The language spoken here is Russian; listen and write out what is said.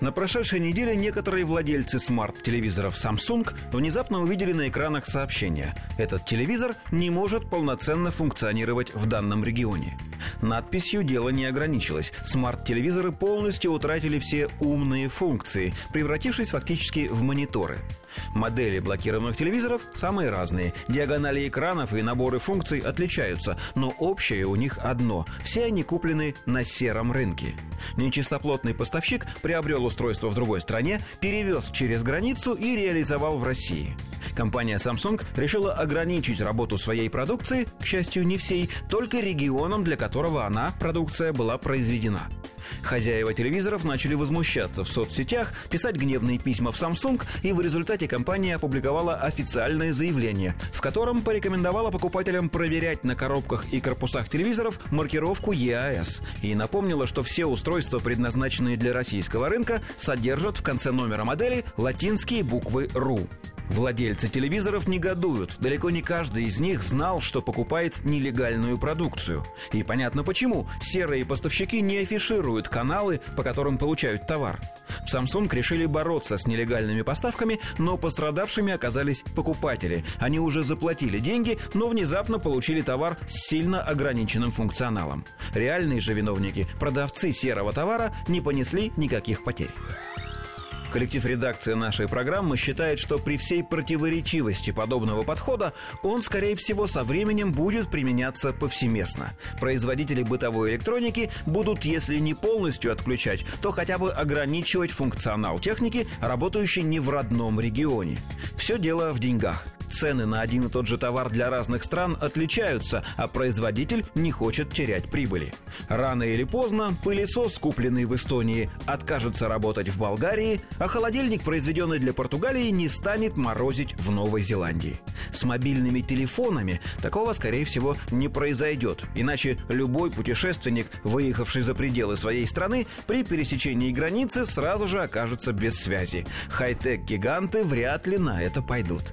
На прошедшей неделе некоторые владельцы смарт-телевизоров Samsung внезапно увидели на экранах сообщение «Этот телевизор не может полноценно функционировать в данном регионе». Надписью дело не ограничилось. Смарт-телевизоры полностью утратили все умные функции, превратившись фактически в мониторы. Модели блокированных телевизоров самые разные. Диагонали экранов и наборы функций отличаются, но общее у них одно. Все они куплены на сером рынке. Нечистоплотный поставщик приобрел устройство в другой стране, перевез через границу и реализовал в России. Компания Samsung решила ограничить работу своей продукции, к счастью, не всей, только регионом, для которого она, продукция, была произведена. Хозяева телевизоров начали возмущаться в соцсетях, писать гневные письма в Samsung, и в результате компания опубликовала официальное заявление, в котором порекомендовала покупателям проверять на коробках и корпусах телевизоров маркировку EAS и напомнила, что все устройства, предназначенные для российского рынка, содержат в конце номера модели латинские буквы RU. Владельцы телевизоров негодуют. Далеко не каждый из них знал, что покупает нелегальную продукцию. И понятно почему. Серые поставщики не афишируют каналы, по которым получают товар. В Samsung решили бороться с нелегальными поставками, но пострадавшими оказались покупатели. Они уже заплатили деньги, но внезапно получили товар с сильно ограниченным функционалом. Реальные же виновники, продавцы серого товара, не понесли никаких потерь. Коллектив редакции нашей программы считает, что при всей противоречивости подобного подхода он, скорее всего, со временем будет применяться повсеместно. Производители бытовой электроники будут, если не полностью отключать, то хотя бы ограничивать функционал техники, работающей не в родном регионе. Все дело в деньгах – Цены на один и тот же товар для разных стран отличаются, а производитель не хочет терять прибыли. Рано или поздно пылесос, купленный в Эстонии, откажется работать в Болгарии, а холодильник, произведенный для Португалии, не станет морозить в Новой Зеландии. С мобильными телефонами такого, скорее всего, не произойдет, иначе любой путешественник, выехавший за пределы своей страны, при пересечении границы сразу же окажется без связи. Хай-тек-гиганты вряд ли на это пойдут.